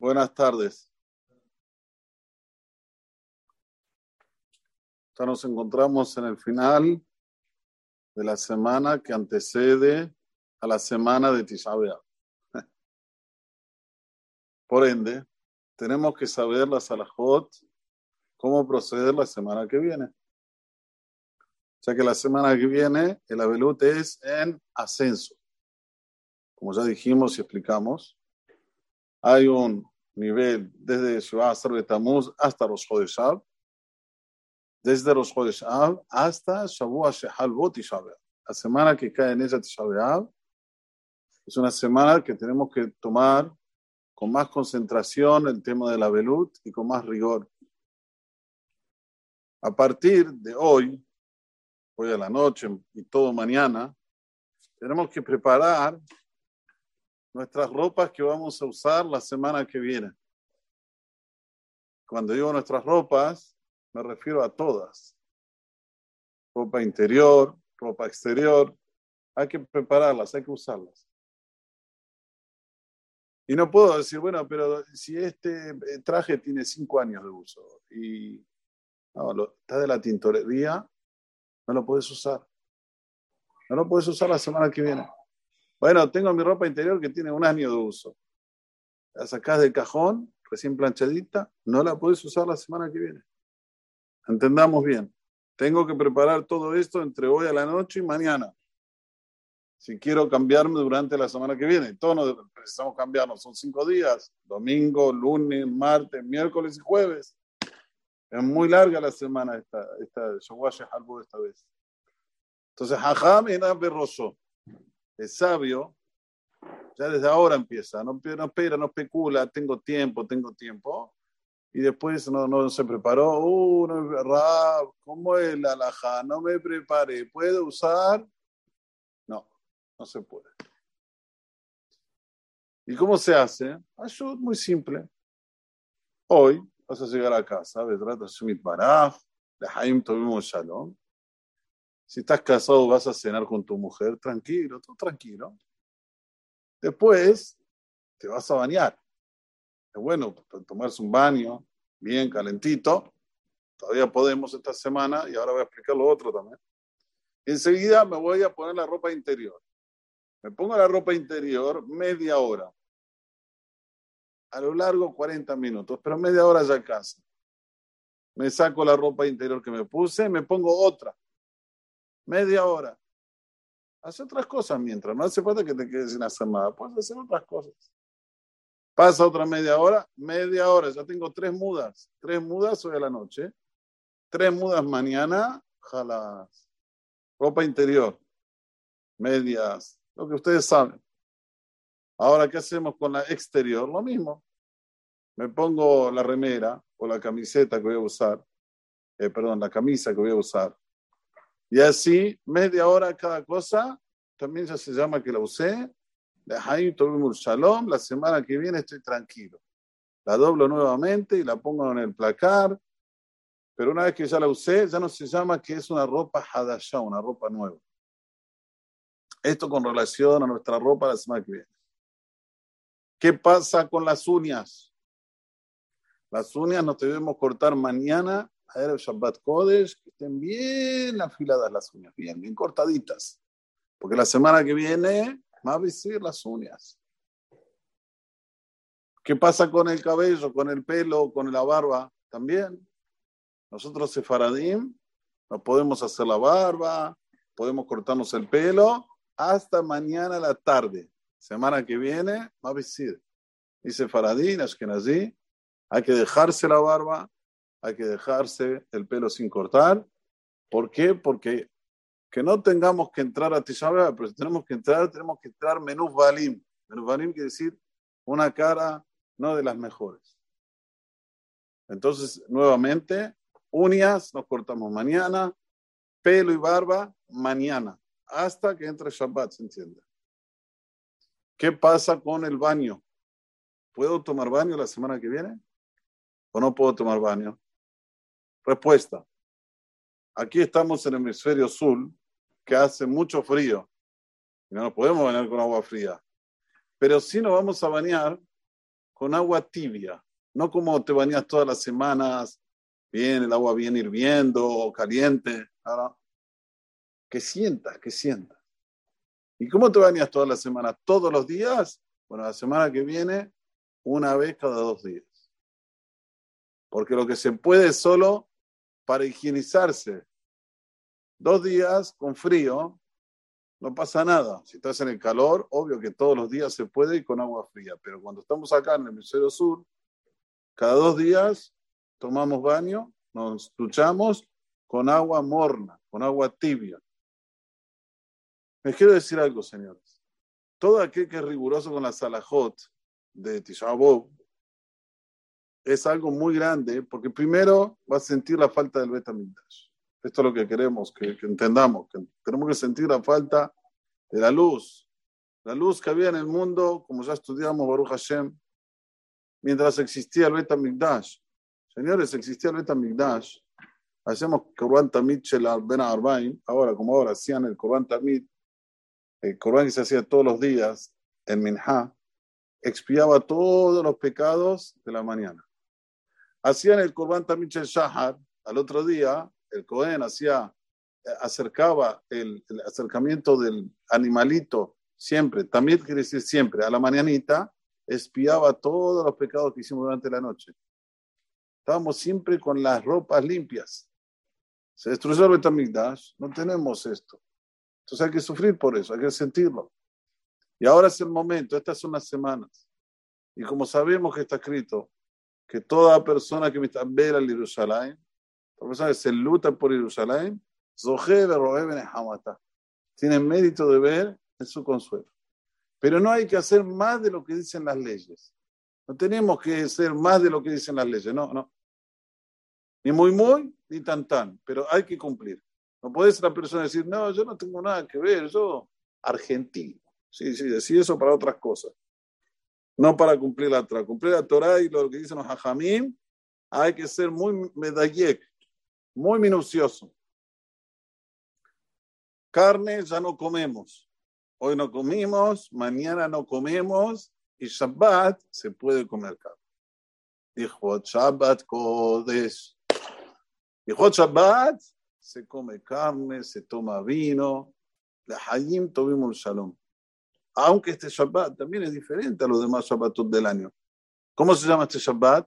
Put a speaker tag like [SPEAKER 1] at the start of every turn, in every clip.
[SPEAKER 1] Buenas tardes. Ya nos encontramos en el final de la semana que antecede a la semana de Tisha Por ende, tenemos que saber la Salahot, cómo proceder la semana que viene. O sea que la semana que viene el Abelut es en ascenso. Como ya dijimos y explicamos, hay un nivel desde Shivasar Betamuz hasta los Chodeshab, desde los Chodeshab hasta Shavua Shehalvot y La semana que cae en ella Tisha es una semana que tenemos que tomar con más concentración el tema de la velut y con más rigor. A partir de hoy, hoy a la noche y todo mañana, tenemos que preparar nuestras ropas que vamos a usar la semana que viene. Cuando digo nuestras ropas, me refiero a todas. Ropa interior, ropa exterior. Hay que prepararlas, hay que usarlas. Y no puedo decir, bueno, pero si este eh, traje tiene cinco años de uso y está de la tintorería, no lo puedes usar. No lo puedes usar la semana que viene. Bueno, tengo mi ropa interior que tiene un año de uso. La sacás del cajón, recién planchadita, no la puedes usar la semana que viene. Entendamos bien. Tengo que preparar todo esto entre hoy a la noche y mañana. Si quiero cambiarme durante la semana que viene. Todos nos precisamos cambiarnos. Son cinco días. Domingo, lunes, martes, miércoles y jueves. Es muy larga la semana esta, esta esta vez. Entonces, Hajam era berroso es sabio, ya desde ahora empieza, no, no espera, no especula, tengo tiempo, tengo tiempo, y después no, no se preparó, uh, no, ¿cómo es la alhaja? No me preparé, ¿puedo usar? No, no se puede. ¿Y cómo se hace? Ayud, muy simple. Hoy vas a llegar a casa, Vedrat Shemit Baraj, Haim Tovim Shalom, si estás casado, vas a cenar con tu mujer, tranquilo, todo tranquilo. Después te vas a bañar. Es bueno tomarse un baño bien calentito. Todavía podemos esta semana y ahora voy a explicar lo otro también. Enseguida me voy a poner la ropa interior. Me pongo la ropa interior media hora. A lo largo 40 minutos, pero media hora ya casa. Me saco la ropa interior que me puse, me pongo otra media hora. Haz otras cosas mientras, no hace falta que te quedes sin hacer nada, puedes hacer otras cosas. Pasa otra media hora, media hora, ya tengo tres mudas, tres mudas hoy a la noche, tres mudas mañana, jalas, ropa interior, medias, lo que ustedes saben. Ahora, ¿qué hacemos con la exterior? Lo mismo. Me pongo la remera o la camiseta que voy a usar, eh, perdón, la camisa que voy a usar, y así, media hora cada cosa, también ya se llama que la usé. Shalom, la semana que viene estoy tranquilo. La doblo nuevamente y la pongo en el placar. Pero una vez que ya la usé, ya no se llama que es una ropa hadashah, una ropa nueva. Esto con relación a nuestra ropa la semana que viene. ¿Qué pasa con las uñas? Las uñas nos debemos cortar mañana el Shabbat Kodesh, que estén bien afiladas las uñas, bien, bien cortaditas. Porque la semana que viene va a vestir las uñas. ¿Qué pasa con el cabello, con el pelo, con la barba? También. Nosotros, Sefaradim, no podemos hacer la barba, podemos cortarnos el pelo hasta mañana a la tarde. Semana que viene va a vestir. Dice Faradín, Ashkenazí, hay que dejarse la barba, hay que dejarse el pelo sin cortar. ¿Por qué? Porque que no tengamos que entrar a Tisha pero si tenemos que entrar, tenemos que entrar menú Balim. Menú Balim quiere decir una cara no de las mejores. Entonces, nuevamente, uñas nos cortamos mañana, pelo y barba mañana, hasta que entre Shabbat, ¿se entiende? ¿Qué pasa con el baño? ¿Puedo tomar baño la semana que viene? ¿O no puedo tomar baño? Respuesta. Aquí estamos en el hemisferio sur, que hace mucho frío. Y no nos podemos bañar con agua fría. Pero sí nos vamos a bañar con agua tibia, no como te bañas todas las semanas, bien, el agua bien hirviendo caliente. Que sientas, que sientas. ¿Y cómo te bañas todas las semanas? ¿Todos los días? Bueno, la semana que viene, una vez cada dos días. Porque lo que se puede solo para higienizarse. Dos días con frío, no pasa nada. Si estás en el calor, obvio que todos los días se puede y con agua fría. Pero cuando estamos acá en el hemisferio sur, cada dos días tomamos baño, nos duchamos con agua morna, con agua tibia. Les quiero decir algo, señores. Todo aquel que es riguroso con la salahot de Tisha es algo muy grande, porque primero va a sentir la falta del Betamigdash. Esto es lo que queremos que, entendamos, que tenemos que sentir la falta de la luz. La luz que había en el mundo, como ya estudiamos Baruch Hashem, mientras existía el Betamigdash. Señores, existía el Betamigdash. Hacemos Korban Tamid Ben Arbaim, ahora como ahora hacían el Korban Tamid, el Korban que se hacía todos los días, en Minha, expiaba todos los pecados de la mañana. Hacían el Korban Tamid Shahar, al otro día, el Cohen hacía, eh, acercaba el, acercamiento del animalito siempre, también quiere decir siempre, a la mañanita, espiaba todos los pecados que hicimos durante la noche. Estábamos siempre con las ropas limpias. Se destruyó el Betamigdash, no tenemos esto. Entonces hay que sufrir por eso, hay que sentirlo. Y ahora es el momento, estas son las semanas. Y como sabemos que está escrito que toda persona que ver al Jerusalén, toda persona que se luta por Jerusalén, tiene mérito de ver en su consuelo. Pero no hay que hacer más de lo que dicen las leyes. No tenemos que hacer más de lo que dicen las leyes, no, no. Ni muy, muy, ni tan, tan, pero hay que cumplir. No puede ser la persona decir, no, yo no tengo nada que ver, yo argentino. Sí, sí, decir eso para otras cosas. No para cumplir la Torah. Cumplir la Torah y lo que dicen los hajamim, hay que ser muy medallek, muy minucioso. Carne ya no comemos. Hoy no comimos, mañana no comemos y Shabbat se puede comer carne. Dijo Shabbat Kodesh. Dijo Shabbat se come carne, se toma vino. La Hayim tuvimos Shalom. Aunque este Shabbat también es diferente a los demás Shabbatot del año. ¿Cómo se llama este Shabbat?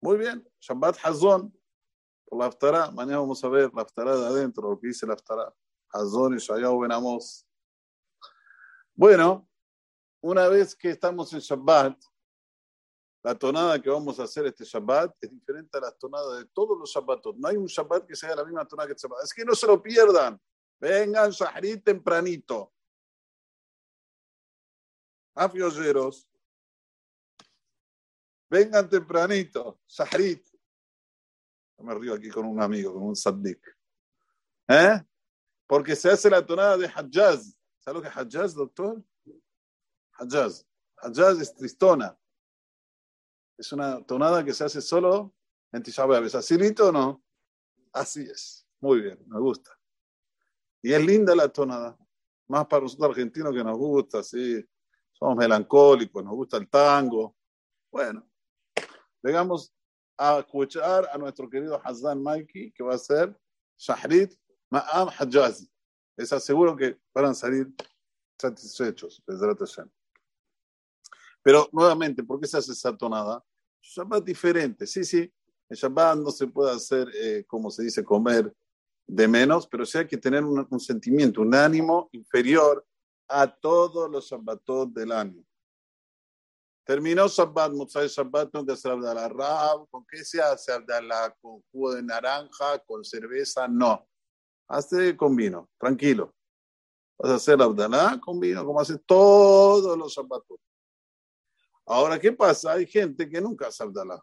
[SPEAKER 1] Muy bien, Shabbat Hazón. Por la Aftará. Mañana vamos a ver la Aftará de adentro, lo que dice la Aftará. Hazón y Shayahu Ben Amos. Bueno, una vez que estamos en Shabbat, la tonada que vamos a hacer este Shabbat es diferente a la tonada de todos los Shabbatot. No hay un Shabbat que sea la misma tonada que el Shabbat. Es que no se lo pierdan. Vengan Shahrit tempranito. Afiolleros. Vengan tempranito. Shahrit. Me río aquí con un amigo, con un saddik. ¿Eh? Porque se hace la tonada de Hajjaz. ¿Sabes lo que es doctor? Hajjaz. Hajjaz es tristona. Es una tonada que se hace solo en Tisha ¿Es así o no? Así es. Muy bien, me gusta. Y es linda la tonada. Más para nosotros argentinos que nos gusta, sí. Somos melancólicos, nos gusta el tango. Bueno, llegamos a escuchar a nuestro querido Hassan Maiki, que va a ser Shahrit Ma'am Hajjazi. Les aseguro que van a salir satisfechos. Pero nuevamente, ¿por qué se hace esa tonada? Shabbat diferente. Sí, sí, en Shabbat no se puede hacer, eh, como se dice, comer de menos, pero sí hay que tener un, sentimiento, un ánimo inferior a todos los Shabbatot del año. Terminó Shabbat, Motzai Shabbat, no que hacer Abdalá Rab. ¿Con qué se hace Abdalá? ¿Con jugo de naranja? ¿Con cerveza? No. Hace con vino, tranquilo. Vas a hacer Abdalá con vino, como hace todos los Shabbatot. Ahora, ¿qué pasa? Hay gente que nunca hace Abdalá.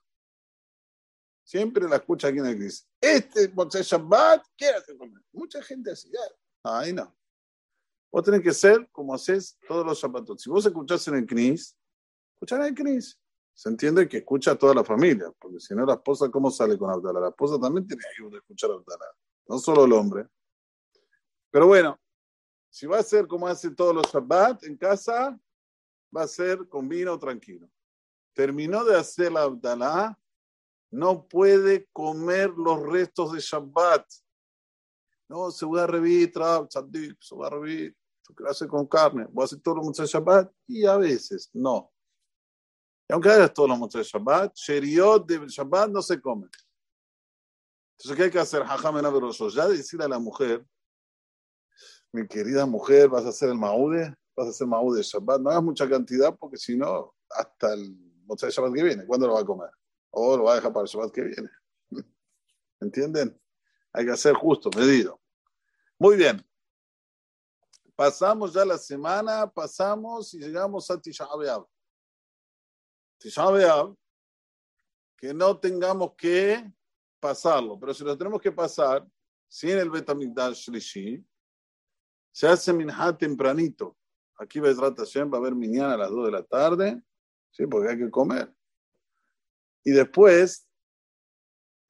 [SPEAKER 1] Siempre la escucha aquí en la iglesia. Este Motzai Shabbat, ¿qué hace comer? Mucha gente así. Ahí no. Vos tenés que ser como haces todos los Shabbatot. Si vos escuchás en el Knis, escuchar en el Knis. Se entiende que escucha a toda la familia, porque si no, la esposa, ¿cómo sale con Abdalá? La esposa también tiene que escuchar Abdalá, no solo el hombre. Pero bueno, si va a ser como hace todos los Shabbat en casa, va a ser con vino tranquilo. terminó de hacer la Abdalá, no puede comer los restos de Shabbat. No, se voy a revivir, se voy a revivir, qué hacer con carne, voy a hacer todos los de Shabbat y a veces no. Y aunque hagas todos los de Shabbat, Sheriot de Shabbat no se come. Entonces, ¿qué hay que hacer? Ya decir a la mujer, mi querida mujer, vas a hacer el maude, vas a hacer maude de Shabbat, no hagas mucha cantidad porque si no, hasta el de Shabbat que viene, ¿cuándo lo va a comer? O lo va a dejar para el Shabbat que viene. ¿Entienden? Hay que hacer justo, medido. Muy bien. Pasamos ya la semana, pasamos y llegamos a Tisha B'Av. Que no tengamos que pasarlo, pero si lo tenemos que pasar sin el Betamigdash Shlishi, se hace minha tempranito. Aquí Bezrat Hashem va a haber minyan a las 2 de la tarde, ¿sí? porque hay que comer. Y después,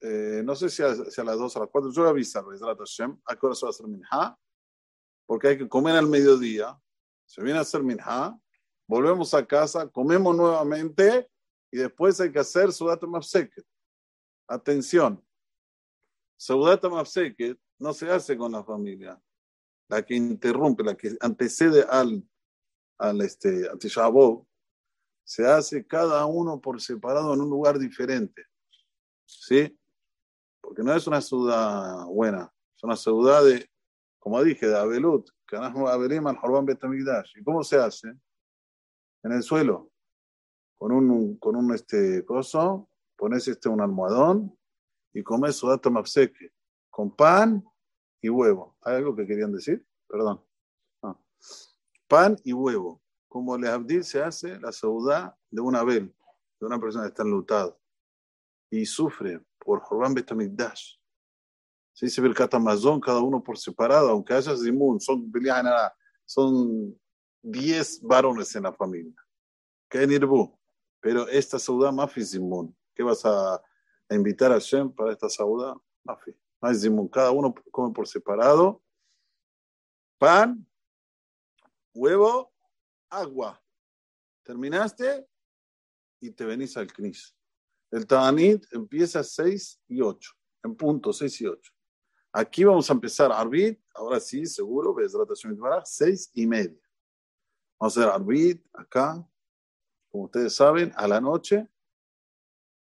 [SPEAKER 1] eh, no sé si a, a, las 2 o a las 4, yo voy a avisar a qué hora se va a hacer minha, porque hay que comer al mediodía. Se viene a hacer minha, volvemos a casa, comemos nuevamente y después hay que hacer Sudat Mafseket. Atención, Sudat Mafseket no se hace con la familia la que interrumpe, la que antecede al, al este, se hace cada uno por separado en un lugar diferente. ¿Sí? Porque no es una ciudad buena, es una ciudad de, como dije, de Abelut, ¿Y cómo se hace? En el suelo, con un, con un este, coso, pones este, un almohadón y comes sudato mapseque, con pan y huevo. ¿Hay algo que querían decir? Perdón. Ah. Pan y huevo. Como le Abdil se hace la saudá de una abel, de una persona que está enlutada y sufre por Jorban Betamigdash. Se dice el Katamazón, cada uno por separado, aunque haya Zimun, son son 10 varones en la familia. Que Nirbu. Pero esta saudá Mafi Zimun. ¿Qué vas a, a invitar a Shem para esta saudá? Mafi. No Zimun. Cada uno come por separado. Pan, huevo, agua. Terminaste y te venís al Knis. El Ta'anit empieza a 6 y 8, en punto 6 y 8. Aquí vamos a empezar Arbit, ahora sí, seguro, ves la 6 y media. Vamos a hacer Arbit acá, como ustedes saben, a la noche,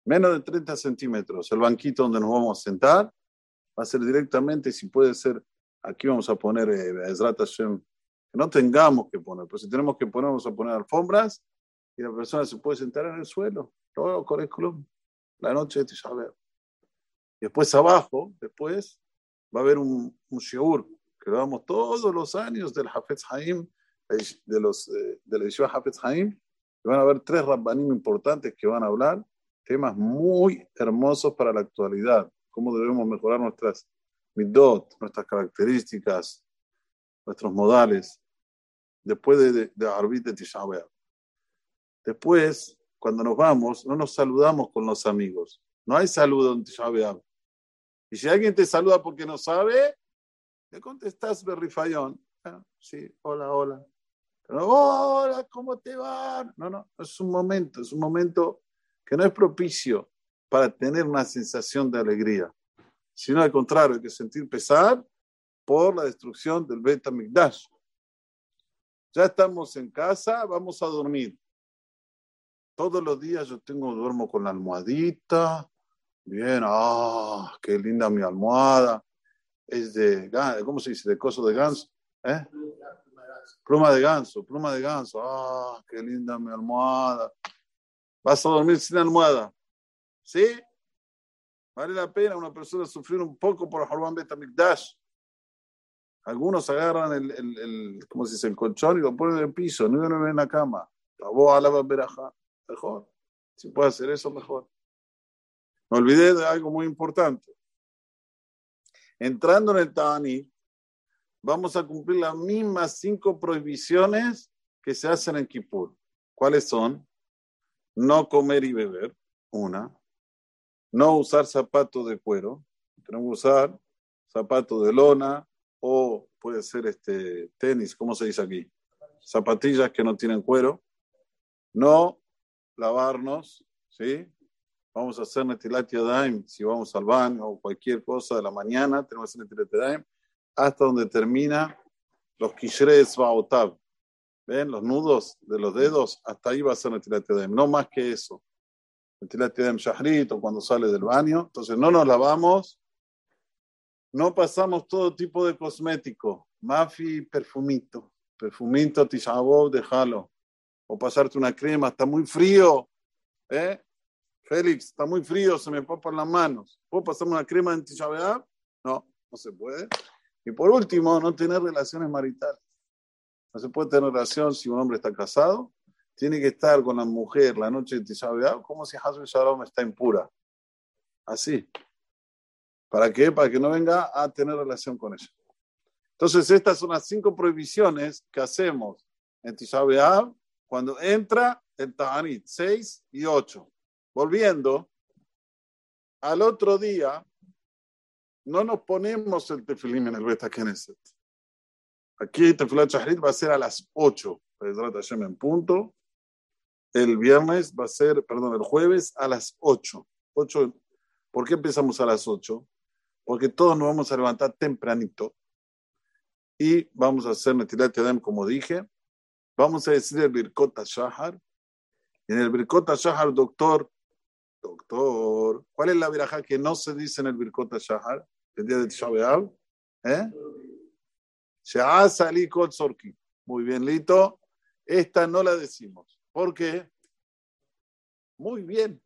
[SPEAKER 1] menos de 30 centímetros. El banquito donde nos vamos a sentar va a ser directamente, si puede ser, aquí vamos a poner eh, que no tengamos que poner, pues si tenemos que poner, vamos a poner alfombras y la persona se puede sentar en el suelo, con el club, la noche de Tisha Y después abajo, después, va a haber un, un shiur que lo damos todos los años del Hafez Haim, de, los, eh, de la edición Hafez Haim, y van a haber tres rabbanim importantes que van a hablar temas muy hermosos para la actualidad, cómo debemos mejorar nuestras midot, nuestras características, nuestros modales, después de, de, de Arbit de Tisha Después, cuando nos vamos, no nos saludamos con los amigos. No hay saludo en Tisha Y si alguien te saluda porque no sabe, le contestas berrifayón. Ah, sí, hola, hola. Pero, hola, ¿cómo te va? No, no, es un momento, es un momento que no es propicio para tener una sensación de alegría, sino al contrario, hay que sentir pesar por la destrucción del Bet Migdash. Ya estamos en casa, vamos a dormir. Todos los días yo tengo, duermo con la almohadita. Bien, ah, qué linda mi almohada. Es de, ¿cómo se dice? De coso de ganso. ¿Eh? Pluma de ganso, pluma de ganso. Ah, qué linda mi almohada. Vas a dormir sin almohada. ¿Sí? Vale la pena una persona sufrir un poco por Horban Betamikdash. Algunos agarran el, el, ¿cómo se dice? el colchón y lo ponen en el piso, no en la cama. Mejor. Si puede hacer eso, mejor. Me olvidé de algo muy importante. Entrando en el Tani, vamos a cumplir las mismas cinco prohibiciones que se hacen en Kippur. ¿Cuáles son? No comer y beber, una. No usar zapatos de cuero. Tenemos que usar zapatos de lona, o puede ser este tenis, ¿cómo se dice aquí? Zapatillas que no tienen cuero. No lavarnos, ¿sí? Vamos a hacer Netilat Yadayim, si vamos al baño o cualquier cosa de la mañana, tenemos que hacer Netilat Yadayim, hasta donde termina los Kishres Baotab. ¿Ven? Los nudos de los dedos, hasta ahí va a ser Netilat Yadayim, no más que eso. Netilat Yadayim Shahrit o cuando sale del baño. Entonces no nos lavamos, no pasamos todo tipo de cosmético, mafi, perfumito, perfumito, tisabov, déjalo. O pasarte una crema, está muy frío, ¿eh? Félix, está muy frío, se me papan las manos. ¿Puedo pasarme una crema anti-chaveab? No, no se puede. Y por último, no tener relaciones maritales. No se puede tener relación si un hombre está casado. Tiene que estar con la mujer la noche de Tisha como si Hasbe Shalom está impura. Así. ¿Para qué? Para que no venga a tener relación con ella. Entonces, estas son las cinco prohibiciones que hacemos en Tisha cuando entra el Ta'anit 6 y 8. Volviendo, al otro día no nos ponemos el tefilim en el Beta Knesset. Aquí tefilat Shahrit va a ser a las 8, en punto. El viernes va a ser, perdón, el jueves a las 8. 8. ¿Por qué empezamos a las 8? Porque todos nos vamos a levantar tempranito y vamos a hacer Netilat Yadem, como dije. Vamos a decir el Birkot Shahar. En el Birkot Shahar, doctor, Doctor, ¿cuál es la viraja que no se dice en el Birkot Shahar, el día de Tisha B'Av? ¿Eh? She'asali Kol Sorki. Muy bien, Lito. Esta no la decimos. ¿Por qué? Muy bien.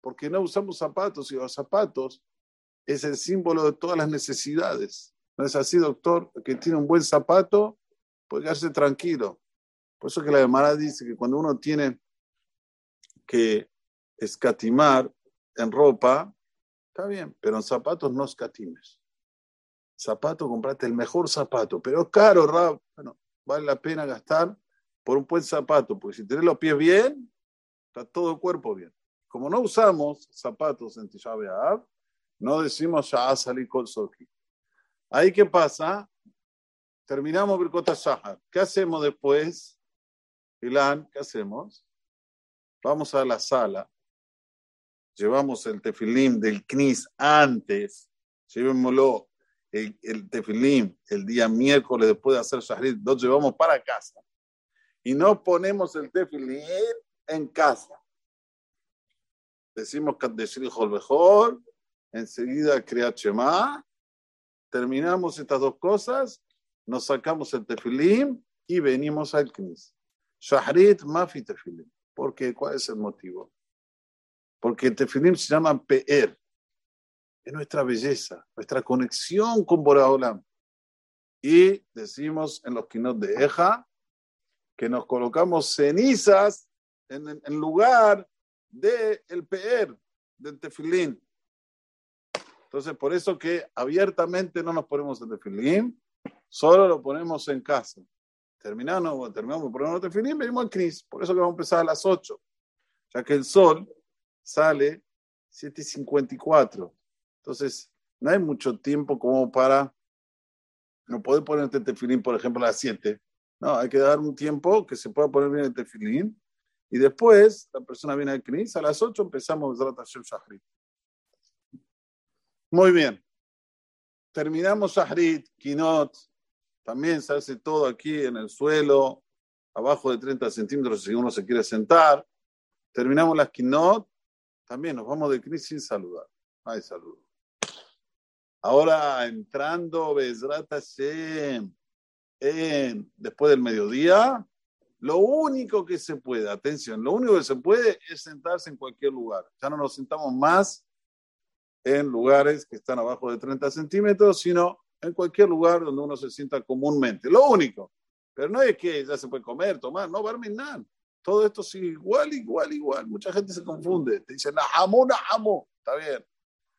[SPEAKER 1] Porque no usamos zapatos y los zapatos es el símbolo de todas las necesidades. ¿No es así, doctor? Que tiene un buen zapato puede quedarse tranquilo. Por eso que la Gemara dice que cuando uno tiene que escatimar en ropa, está bien, pero en zapatos no escatimes. Zapato, comprate el mejor zapato, pero es caro, Rab. Bueno, vale la pena gastar por un buen zapato, porque si tenés los pies bien, está todo el cuerpo bien. Como no usamos zapatos en Tisha no decimos ya salí con Soki. Ahí qué pasa? Terminamos Birkota Shahar. ¿Qué hacemos después? Ilan, ¿qué hacemos? Vamos a la sala llevamos el tefilim del CNIS antes, llevémoslo el, el tefilim el día miércoles después de hacer shahrid, lo llevamos para casa y no ponemos el tefilim en casa. Decimos decir mejor, enseguida Kriyat terminamos estas dos cosas, nos sacamos el tefilim y venimos al CNIS. Shahrid, mafi tefilim. ¿Por qué? ¿Cuál es el motivo? porque tefilim se llama Pe'er. Es nuestra belleza, nuestra conexión con Boraholam. Y decimos en los quinos de Eja que nos colocamos cenizas en, en lugar del el Pe'er, del tefilín. Entonces, por eso que abiertamente no nos ponemos el tefilín, solo lo ponemos en casa. Terminamos, terminamos de poner el tefilín, venimos al Cris. Por eso que vamos a empezar a las 8, ya que el sol sale 7.54. Entonces, no hay mucho tiempo como para no poder poner el tefilín, por ejemplo, a las 7. No, hay que dar un tiempo que se pueda poner bien el tefilín. Y después, la persona viene al Knis, a las 8 empezamos Hashem Shahrit. Muy bien. Terminamos Shahrit, Kinot. También se hace todo aquí en el suelo, abajo de 30 centímetros si uno se quiere sentar. Terminamos las Kinot también nos vamos de crisis sin saludar. Hay saludo. Ahora entrando, Besrat Hashem, después del mediodía, lo único que se puede, atención, lo único que se puede es sentarse en cualquier lugar. Ya no nos sentamos más en lugares que están abajo de 30 centímetros, sino en cualquier lugar donde uno se sienta comúnmente. Lo único. Pero no es que ya se puede comer, tomar, no, nada. Todo esto sigue igual, igual, igual. Mucha gente se confunde. Te dice, Nahamu, Nahamu. Está bien.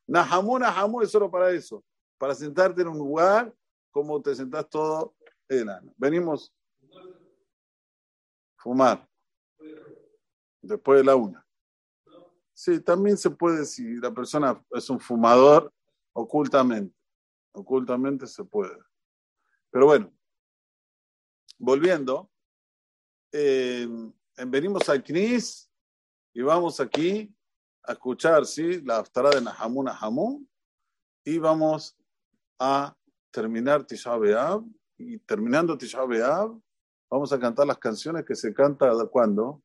[SPEAKER 1] Nahamu, Nahamu es solo para eso. Para sentarte en un lugar como te sentás todo el año. Venimos. Fumar. Después de la una. Sí, también se puede, si la persona es un fumador, ocultamente. Ocultamente se puede. Pero bueno, volviendo, eh, venimos al CNIS Y vamos aquí a escuchar, ¿sí? La aftará de Nahamu Nahamu. Y vamos a terminar Tisha B'Av. Y terminando Tisha B'Av, vamos a cantar las canciones que se canta cuando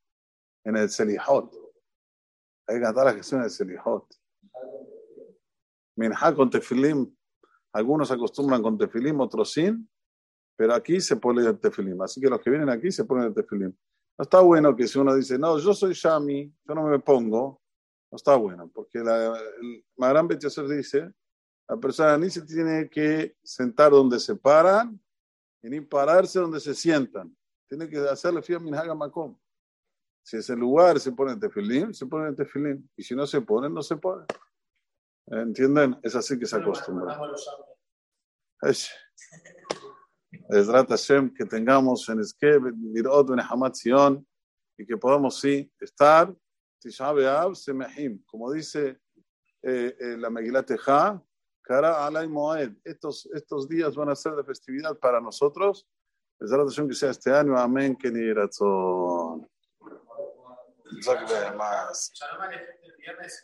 [SPEAKER 1] en el Selihot. Hay que cantar las canciones del Selihot. Minha con tefilim. Algunos acostumbran con tefilim, otros sin. Pero aquí se pone el tefilim. Así que los que vienen aquí se ponen el tefilim. No está bueno que si uno dice, no, yo soy Shami, yo no me pongo. No está bueno, porque la, el Magran Betyaser dice, la persona ni se tiene que sentar donde se paran, ni pararse donde se sientan. Tiene que hacerle fiel Minhaga Makom. Si es el lugar se pone tefilim, se pone tefilim. Y si no se pone, no se pone. ¿Entienden? Es así que se acostumbra. Es Hashem, que tengamos en Eskeb, Mirot, en Hamatzion, y que podamos, sí, estar, Tisha B'Av, Semehim, como dice eh, eh, la Megilat Teja, Kara Alay Moed. Estos, estos días van a ser de festividad para nosotros. Es Hashem que sea este año. Amén. Que ni razón. más.